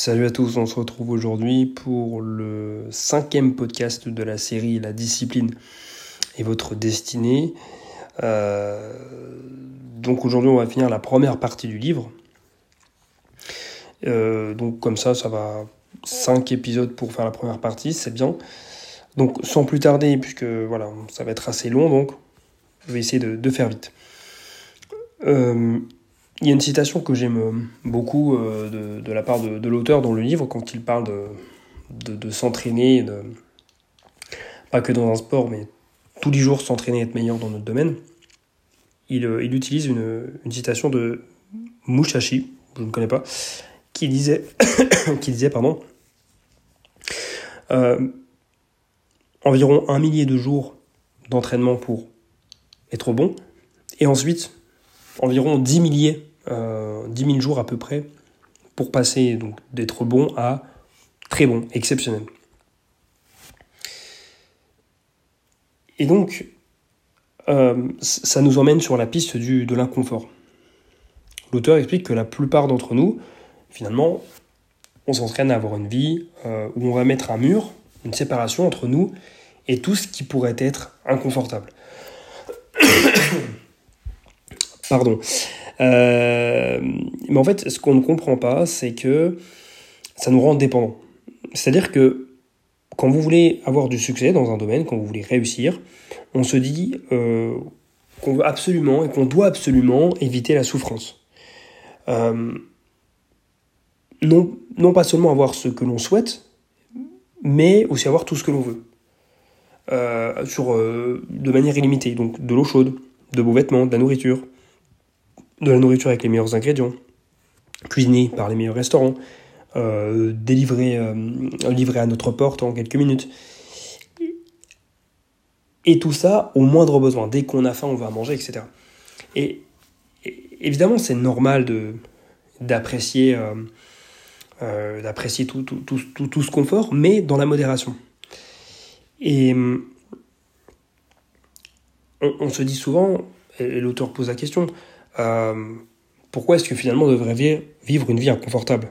Salut à tous, on se retrouve aujourd'hui pour le cinquième podcast de la série La discipline et votre destinée. Euh, donc aujourd'hui on va finir la première partie du livre. Euh, donc comme ça, ça va 5 épisodes pour faire la première partie, c'est bien. Donc sans plus tarder, puisque voilà, ça va être assez long, donc je vais essayer de, faire vite. Euh, il y a une citation que j'aime beaucoup euh, de, la part de, l'auteur dans le livre quand il parle de, de, s'entraîner, pas que dans un sport, mais tous les jours s'entraîner et être meilleur dans notre domaine. Il, euh, il utilise une, une, citation de Mushashi, je ne connais pas, qui disait, qui disait pardon, euh, environ un millier de jours d'entraînement pour être bon, et ensuite environ 10 milliers euh, 10 000 jours à peu près pour passer donc d'être bon à très bon, exceptionnel. Et donc, euh, ça nous emmène sur la piste du, de l'inconfort. L'auteur explique que la plupart d'entre nous, finalement, on s'entraîne à avoir une vie euh, où on va mettre un mur, une séparation entre nous et tout ce qui pourrait être inconfortable. Pardon. Euh, mais en fait, ce qu'on ne comprend pas, c'est que ça nous rend dépendants. C'est-à-dire que quand vous voulez avoir du succès dans un domaine, quand vous voulez réussir, on se dit euh, qu'on veut absolument et qu'on doit absolument éviter la souffrance. Euh, non, non pas seulement avoir ce que l'on souhaite, mais aussi avoir tout ce que l'on veut. sur, de manière illimitée. Donc de l'eau chaude, de beaux vêtements, de la nourriture, de la nourriture avec les meilleurs ingrédients, cuisinée par les meilleurs restaurants, euh, délivré, euh, livré à notre porte en quelques minutes. Et tout ça au moindre besoin. Dès qu'on a faim, on va manger, etc. Et, évidemment, c'est normal d'apprécier, euh, tout, ce confort, mais dans la modération. Et on, se dit souvent, et l'auteur pose la question, pourquoi est-ce que finalement on devrait vivre une vie inconfortable?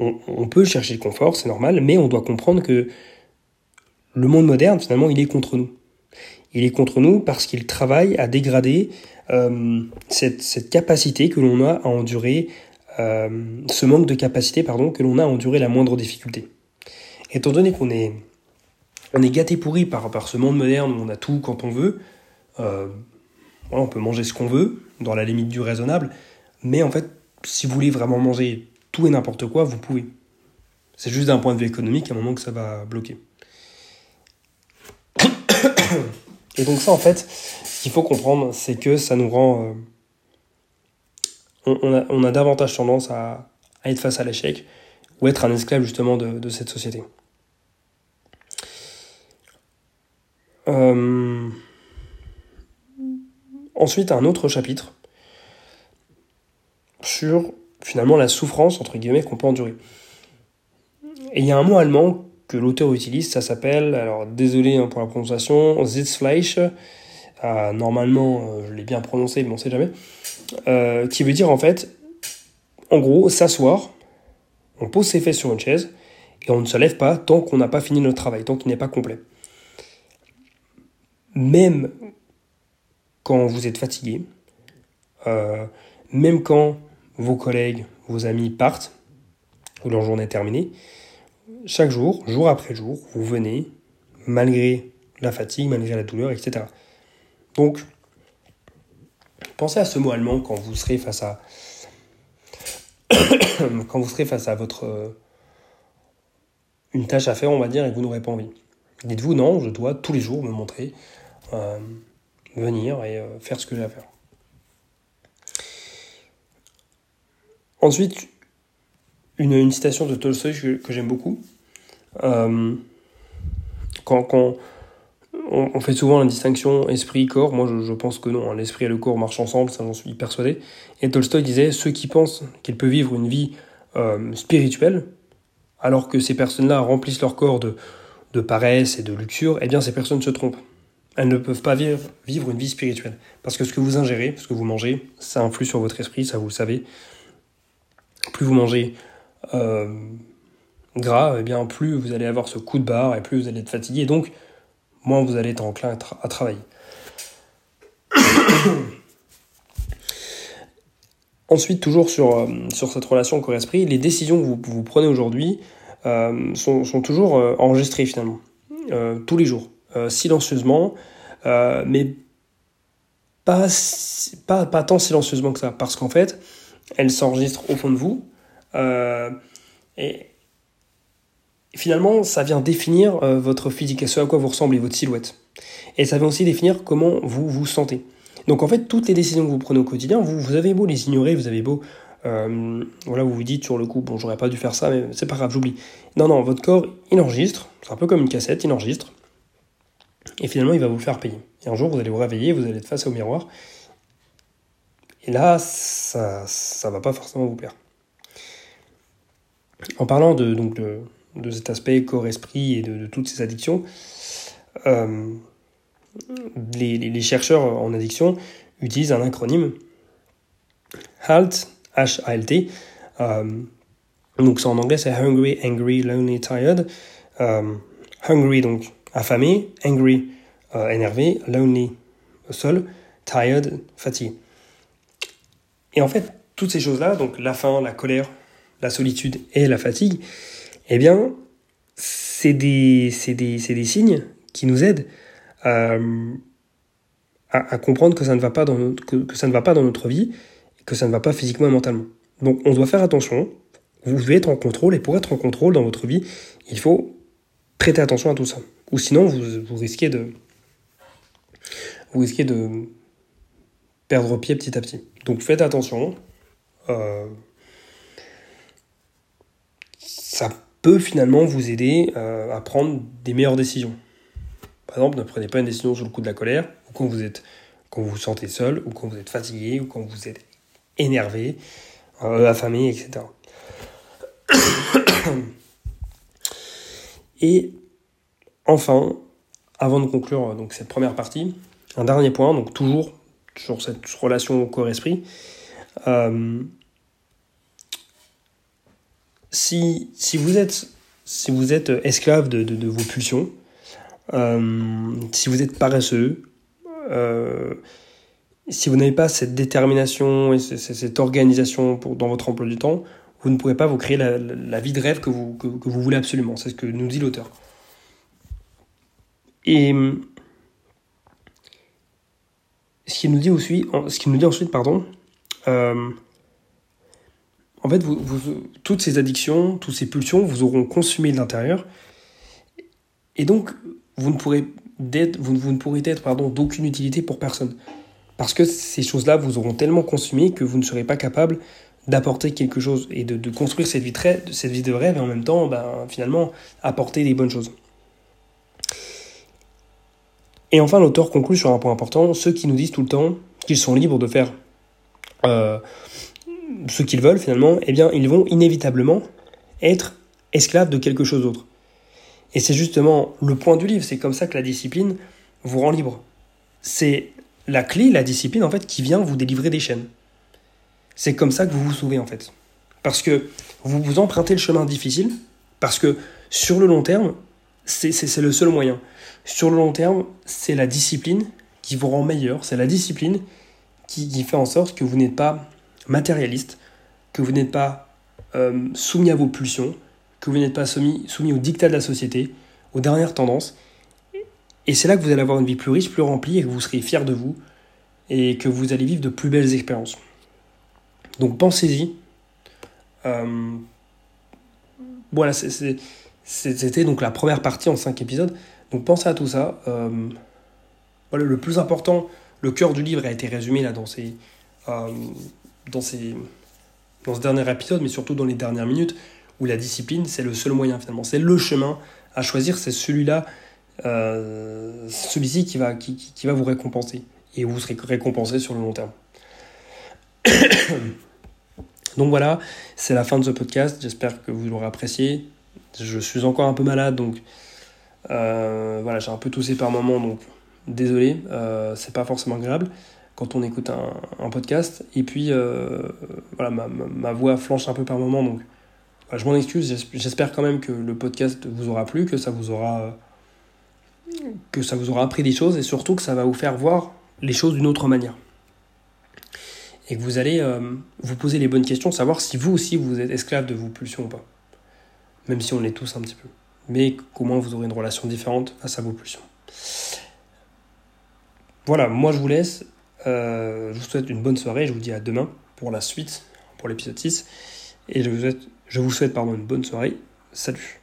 On, peut chercher le confort, c'est normal, mais on doit comprendre que le monde moderne, finalement, il est contre nous. Il est contre nous parce qu'il travaille à dégrader euh, cette, capacité que l'on a à endurer, euh, ce manque de capacité, pardon, que l'on a à endurer la moindre difficulté. Étant donné qu'on est, on est gâté pourri par, par ce monde moderne où on a tout quand on veut, on peut manger ce qu'on veut, dans la limite du raisonnable, mais en fait, si vous voulez vraiment manger tout et n'importe quoi, vous pouvez. C'est juste d'un point de vue économique, à un moment que ça va bloquer. Et donc ça, en fait, ce qu'il faut comprendre, c'est que ça nous rend... Euh, on, a, davantage tendance à, être face à l'échec, ou être un esclave justement de, cette société. Euh... Ensuite, un autre chapitre sur finalement la souffrance entre guillemets qu'on peut endurer. Et il y a un mot allemand que l'auteur utilise, ça s'appelle, alors désolé hein, pour la prononciation, Sitzfleisch, euh, normalement euh, je l'ai bien prononcé mais on sait jamais, euh, qui veut dire en fait, en gros, s'asseoir, on pose ses fesses sur une chaise et on ne se lève pas tant qu'on n'a pas fini notre travail, tant qu'il n'est pas complet. Même quand vous êtes fatigué, euh, même quand vos collègues, vos amis partent, ou leur journée est terminée, chaque jour, jour après jour, vous venez, malgré la fatigue, malgré la douleur, etc. Donc, pensez à ce mot allemand quand vous serez face à quand vous serez face à votre euh, une tâche à faire, on va dire, et que vous n'aurez pas envie. Dites-vous non, je dois tous les jours me montrer euh, venir et euh, faire ce que j'ai à faire. Ensuite, une, citation de Tolstoy que, j'aime beaucoup. Euh, quand, quand on, fait souvent la distinction esprit-corps, moi je, pense que non, hein, l'esprit et le corps marchent ensemble, ça j'en suis persuadé. Et Tolstoy disait ceux qui pensent qu'ils peuvent vivre une vie euh, spirituelle, alors que ces personnes-là remplissent leur corps de, de paresse et de luxure, eh bien ces personnes se trompent elles ne peuvent pas vivre, une vie spirituelle. Parce que ce que vous ingérez, ce que vous mangez, ça influe sur votre esprit, ça vous le savez. Plus vous mangez gras, et eh bien plus vous allez avoir ce coup de barre et plus vous allez être fatigué, donc moins vous allez être enclin à travailler. Ensuite, toujours sur, euh, cette relation corps-esprit, les décisions que vous, prenez aujourd'hui euh, sont, toujours euh, enregistrées finalement, tous les jours, silencieusement, mais pas, pas, pas tant silencieusement que ça, parce qu'en fait, elles s'enregistrent au fond de vous, et finalement, ça vient définir votre physique, ce à quoi vous ressemblez, votre silhouette. Et ça vient aussi définir comment vous vous sentez. Donc en fait, toutes les décisions que vous prenez au quotidien, vous, vous avez beau les ignorer, vous avez beau... Euh, voilà, vous vous dites sur le coup, bon, j'aurais pas dû faire ça, mais c'est pas grave, j'oublie. Non, non, votre corps, il enregistre, c'est un peu comme une cassette, il enregistre, et finalement, il va vous le faire payer. Et un jour, vous allez vous réveiller, vous allez être face au miroir, et là, ça, ça va pas forcément vous plaire. En parlant de, donc de, cet aspect corps-esprit et de, toutes ces addictions, euh, les, chercheurs en addiction utilisent un acronyme HALT, H-A-L-T. Euh, donc en anglais c'est Hungry, Angry, Lonely, Tired. Euh, hungry donc affamé, angry euh, énervé, lonely seul, tired fatigué. Et en fait toutes ces choses-là, donc la faim, la colère, la solitude et la fatigue, eh bien c'est des, des, des signes qui nous aident euh, à, comprendre que ça, ne va pas dans notre, que, ça ne va pas dans notre vie, que ça ne va pas physiquement et mentalement. Donc on doit faire attention, vous devez être en contrôle, et pour être en contrôle dans votre vie, il faut prêter attention à tout ça. Ou sinon, vous, vous risquez de... Vous risquez de perdre pied petit à petit. Donc faites attention. Euh, ça peut finalement vous aider euh, à prendre des meilleures décisions. Par exemple, ne prenez pas une décision sous le coup de la colère, ou quand vous êtes, quand vous sentez seul, ou quand vous êtes fatigué, ou quand vous êtes énervé, euh, affamé, etc. Et enfin, avant de conclure donc cette première partie, un dernier point, donc toujours sur cette relation corps-esprit. Euh, si, vous êtes, esclave de, vos pulsions, euh, si vous êtes paresseux, euh, si vous n'avez pas cette détermination et cette organisation dans votre emploi du temps, vous ne pourrez pas vous créer la, vie de rêve que vous, que, vous voulez absolument. C'est ce que nous dit l'auteur. Et ce qu'il nous dit ce nous dit ensuite, pardon, euh, en fait, toutes ces addictions, toutes ces pulsions vous auront consumé de l'intérieur. Et donc, vous ne pourrez, vous, ne pourrez être pardon, d'aucune utilité pour personne. Parce que ces choses-là vous auront tellement consumé que vous ne serez pas capable d'apporter quelque chose et de, construire cette vie, de, cette vie de rêve et en même temps, ben, finalement, apporter des bonnes choses. Et enfin, l'auteur conclut sur un point important, ceux qui nous disent tout le temps qu'ils sont libres de faire euh, ce qu'ils veulent finalement, eh bien, ils vont inévitablement être esclaves de quelque chose d'autre. Et c'est justement le point du livre, c'est comme ça que la discipline vous rend libre. C'est la clé, la discipline, en fait, qui vient vous délivrer des chaînes. C'est comme ça que vous vous sauvez, en fait. Parce que vous vous empruntez le chemin difficile, parce que sur le long terme, c'est le seul moyen. Sur le long terme, c'est la discipline qui vous rend meilleur, c'est la discipline qui, fait en sorte que vous n'êtes pas matérialiste, que vous n'êtes pas euh, soumis à vos pulsions, que vous n'êtes pas soumis, soumis aux dictats de la société, aux dernières tendances. Et c'est là que vous allez avoir une vie plus riche, plus remplie, et que vous serez fier de vous, et que vous allez vivre de plus belles expériences. Donc pensez-y. Euh, voilà, c'était donc la première partie en cinq épisodes. Donc pensez à tout ça. Euh, voilà, le plus important, le cœur du livre a été résumé là dans ces, euh, dans ces, dans ce dernier épisode, mais surtout dans les dernières minutes où la discipline, c'est le seul moyen finalement. C'est le chemin à choisir, c'est celui-là, euh, celui-ci qui va, qui, qui, va vous récompenser. Et vous serez récompensé sur le long terme. donc voilà, c'est la fin de ce podcast. J'espère que vous l'aurez apprécié. Je suis encore un peu malade, donc voilà, j'ai un peu toussé par moment, donc désolé, euh, c'est pas forcément agréable quand on écoute un, podcast. Et puis, euh, voilà, ma, voix flanche un peu par moment, donc je m'en excuse, j'espère quand même que le podcast vous aura plu, que ça vous aura que ça vous aura appris des choses et surtout que ça va vous faire voir les choses d'une autre manière. Et que vous allez euh, vous poser les bonnes questions, savoir si vous aussi vous êtes esclave de vos pulsions ou pas. Même si on l'est tous un petit peu. Mais comment vous aurez une relation différente face à vos pulsions. Voilà, moi je vous laisse. Euh, je vous souhaite une bonne soirée. Je vous dis à demain pour la suite, pour l'épisode 6. Et je vous souhaite, je vous souhaite pardon, une bonne soirée. Salut